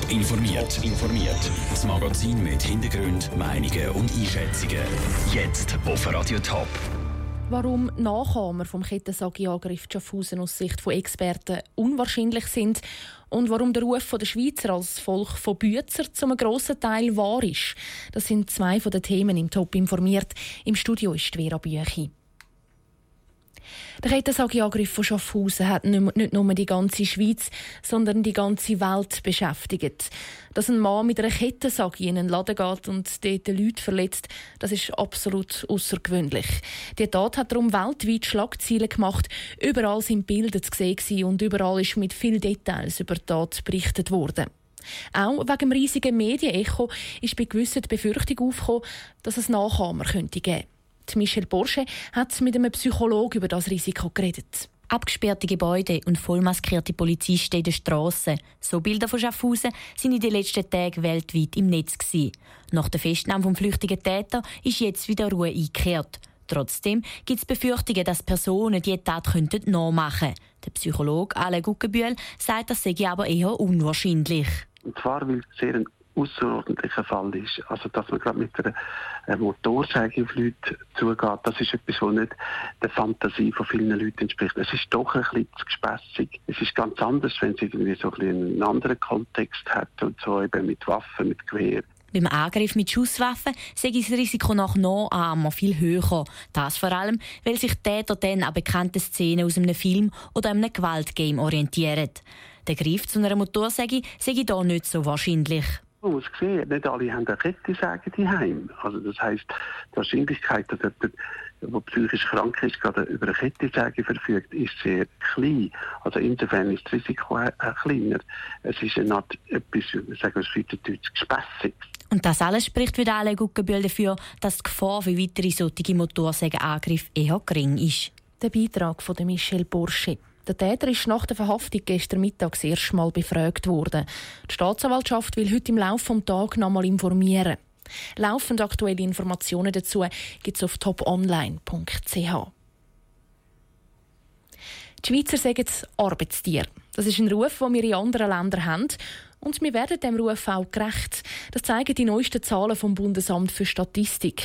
Top informiert. informiert. Das Magazin mit Hintergrund, Meinungen und Einschätzungen. Jetzt auf Radio Top. Warum Nachahmer vom Kettensagi-Angriff Schaffhausen aus Sicht von Experten unwahrscheinlich sind und warum der Ruf der Schweizer als Volk von Büzer zum grossen Teil wahr ist. Das sind zwei von den Themen im Top informiert. Im Studio ist Vera Büchi. Der Kettensägeangriff von Schaffhausen hat nicht nur die ganze Schweiz, sondern die ganze Welt beschäftigt. Dass ein Mann mit einer Kettensäge in einen Laden geht und dort Leute verletzt, das ist absolut außergewöhnlich. Die Tat hat darum weltweit Schlagzeilen gemacht. Überall sind Bilder zu sehen und überall ist mit vielen Details über die Tat berichtet worden. Auch wegen dem riesigen Medienecho ist bei gewissen die Befürchtung aufgekommen, dass es Nachahmer geben könnte. Michel Borsche hat mit einem Psychologen über das Risiko geredet. Abgesperrte Gebäude und vollmaskierte Polizisten in den Strassen. So Bilder von Schaffhausen sind in den letzten Tagen weltweit im Netz. Gewesen. Nach der Festnahme vom flüchtigen Täter ist jetzt wieder Ruhe eingekehrt. Trotzdem gibt es Befürchtungen, dass Personen diese Tat könnten nachmachen könnten. Der Psychologe Alain Guggenbühl sagt, das sei aber eher unwahrscheinlich. Und zwar, weil es sehr ein außerordentlicher Fall ist. Also, dass man gerade mit einer äh, Motorsäge auf Leute zugeht, das ist etwas, was nicht der Fantasie von vielen Leuten entspricht. Es ist doch ein bisschen zu gespässig. Es ist ganz anders, wenn es irgendwie so ein einen anderen Kontext hat und so eben mit Waffen, mit Gewehr. Beim Angriff mit Schusswaffen sei das Risiko nach Nachahmen viel höher. Das vor allem, weil sich Täter dann an bekannten Szenen aus einem Film oder einem Gewaltgame orientieren. Der Griff zu einer Motorsäge sei hier nicht so wahrscheinlich. Man muss sehen, nicht alle haben eine Kettensäge daheim. Also das heisst, die Wahrscheinlichkeit, dass jemand, der psychisch krank ist, gerade über eine Kettensäge verfügt, ist sehr klein. Also insofern ist das Risiko auch kleiner. Es ist eine Art, etwas, sagen wir Schweizerdeutsch, Gespässiges. Und das alles spricht für alle Guggenbühl dafür, dass die Gefahr für weitere solche Motorsägenangriffe eher gering ist. Der Beitrag von Michel Bursche. Der Täter ist nach der Verhaftung gestern Mittag das erste Mal befragt worden. Die Staatsanwaltschaft will heute im Laufe des Tages noch einmal informieren. Laufend aktuelle Informationen dazu gibt es auf toponline.ch. Die Schweizer sagen Arbeitstier. Das ist ein Ruf, den wir in anderen Ländern haben. Und wir werden dem Ruf auch gerecht. Das zeigen die neuesten Zahlen vom Bundesamt für Statistik.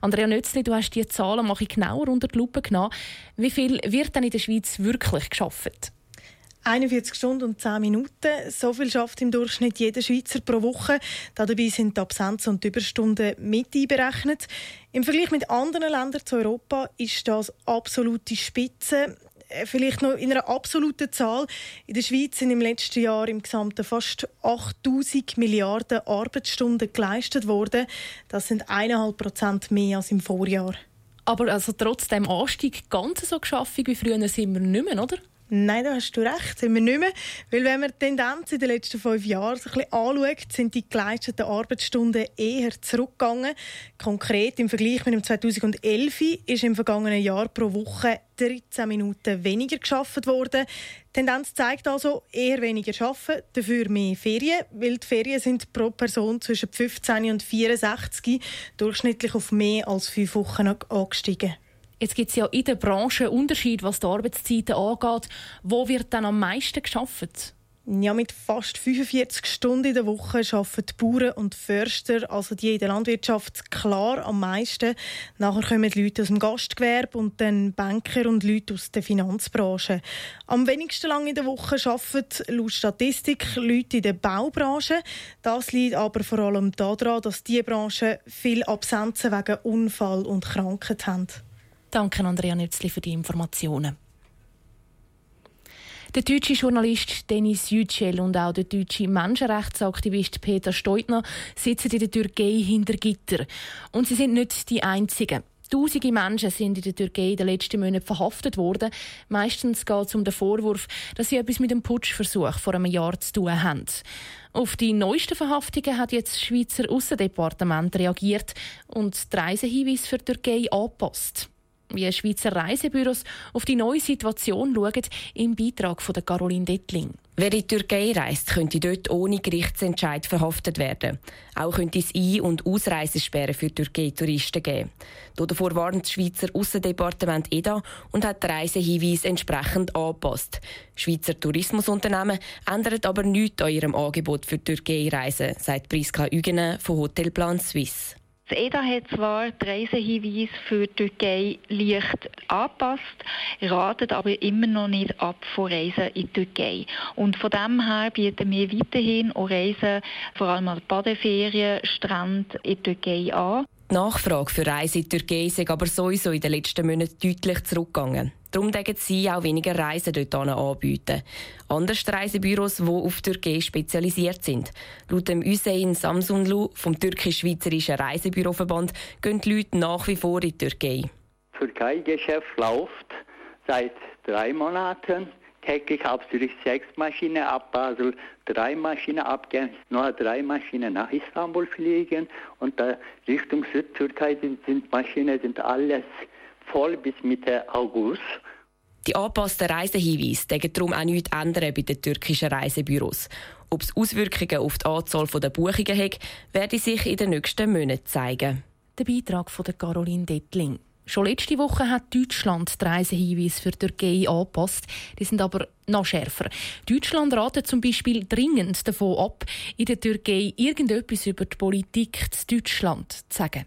Andrea Nötzli, du hast die Zahlen mal genauer unter die Lupe genommen. Wie viel wird denn in der Schweiz wirklich geschafft? 41 Stunden und 10 Minuten. So viel schafft im Durchschnitt jeder Schweizer pro Woche. Dabei sind die Absenzen und die Überstunden mit einberechnet. Im Vergleich mit anderen Ländern zu Europa ist das absolute Spitze. Äh, vielleicht noch in einer absoluten Zahl. In der Schweiz sind im letzten Jahr im Gesamten fast 8000 Milliarden Arbeitsstunden geleistet worden. Das sind 1,5 Prozent mehr als im Vorjahr. Aber also trotz dem Anstieg ganz so geschafft wie früher sind wir nicht mehr, oder? Nein, da hast du recht, sind wir nicht mehr. Weil wenn man die Tendenz in den letzten fünf Jahren so ein bisschen anschaut, sind die geleisteten Arbeitsstunden eher zurückgegangen. Konkret im Vergleich mit dem 2011 ist im vergangenen Jahr pro Woche 13 Minuten weniger geschafft worden. Die Tendenz zeigt also eher weniger arbeiten, dafür mehr Ferien, weil die Ferien sind pro Person zwischen 15 und 64 durchschnittlich auf mehr als fünf Wochen angestiegen. Jetzt gibt es ja in der Branche Unterschied, was die Arbeitszeiten angeht. Wo wird dann am meisten geschafft? Ja, mit fast 45 Stunden in der Woche arbeiten die Bauern und Förster, also die in der Landwirtschaft, klar am meisten. Nachher kommen die Leute aus dem Gastgewerbe und dann Banker und Leute aus der Finanzbranche. Am wenigsten lang in der Woche arbeiten laut Statistik Leute in der Baubranche. Das liegt aber vor allem daran, dass diese Branche viele Absenzen wegen Unfall und Krankheit haben. Danke, Andrea Nützli, für die Informationen. Der deutsche Journalist Denis Yücel und auch der deutsche Menschenrechtsaktivist Peter Steutner sitzen in der Türkei hinter Gitter. Und sie sind nicht die Einzigen. Tausende Menschen sind in der Türkei in den letzten Monaten verhaftet worden. Meistens geht es um den Vorwurf, dass sie etwas mit dem Putschversuch vor einem Jahr zu tun haben. Auf die neuesten Verhaftungen hat jetzt das Schweizer Aussendepartement reagiert und die Reisehinweise für die Türkei angepasst. Wie Schweizer Reisebüros auf die neue Situation schauen, im Beitrag von Caroline Dettling. Wer in die Türkei reist, könnte dort ohne Gerichtsentscheid verhaftet werden. Auch könnte es Ein- und Ausreisesperren für Türkei-Touristen geben. Davor warnt das Schweizer Aussendepartement EDA und hat den Reisehinweis entsprechend angepasst. Schweizer Tourismusunternehmen ändern aber nichts an ihrem Angebot für Türkei-Reisen, sagt Priska Ügenen von Hotelplan Suisse. Das EDA hat zwar die Reisehinweise für die Türkei leicht angepasst, ratet aber immer noch nicht ab von Reisen in die Türkei. Und von dem her bieten wir weiterhin auch Reisen, vor allem an Badeferien, Strand in die Türkei an. Die Nachfrage für Reisen in die Türkei ist aber sowieso in den letzten Monaten deutlich zurückgegangen. Darum denken sie auch weniger Reisen dort anbieten. Andere Reisebüros, die auf Türkei spezialisiert sind. Laut dem Hüseyin Samsunlu vom türkisch-schweizerischen Reisebüroverband gehen die Leute nach wie vor in die Türkei. Türkei-Geschäft läuft seit drei Monaten. Täglich habe ich sechs Maschinen ab Basel, drei Maschinen abgehen, nur drei Maschinen nach Istanbul fliegen und da Richtung Südtürkei sind, sind Maschinen sind alles voll bis Mitte August. Die angepassten Reisehinweise decken darum auch nichts ändern bei den türkischen Reisebüros. Ob es Auswirkungen auf die Anzahl der Buchungen hat, werde sich in den nächsten Monaten zeigen. Der Beitrag von Caroline Dettling. Schon letzte Woche hat Deutschland die Reisehinweise für die Türkei angepasst. Die sind aber noch schärfer. Deutschland ratet zum Beispiel dringend davon ab, in der Türkei irgendetwas über die Politik in Deutschland zu sagen.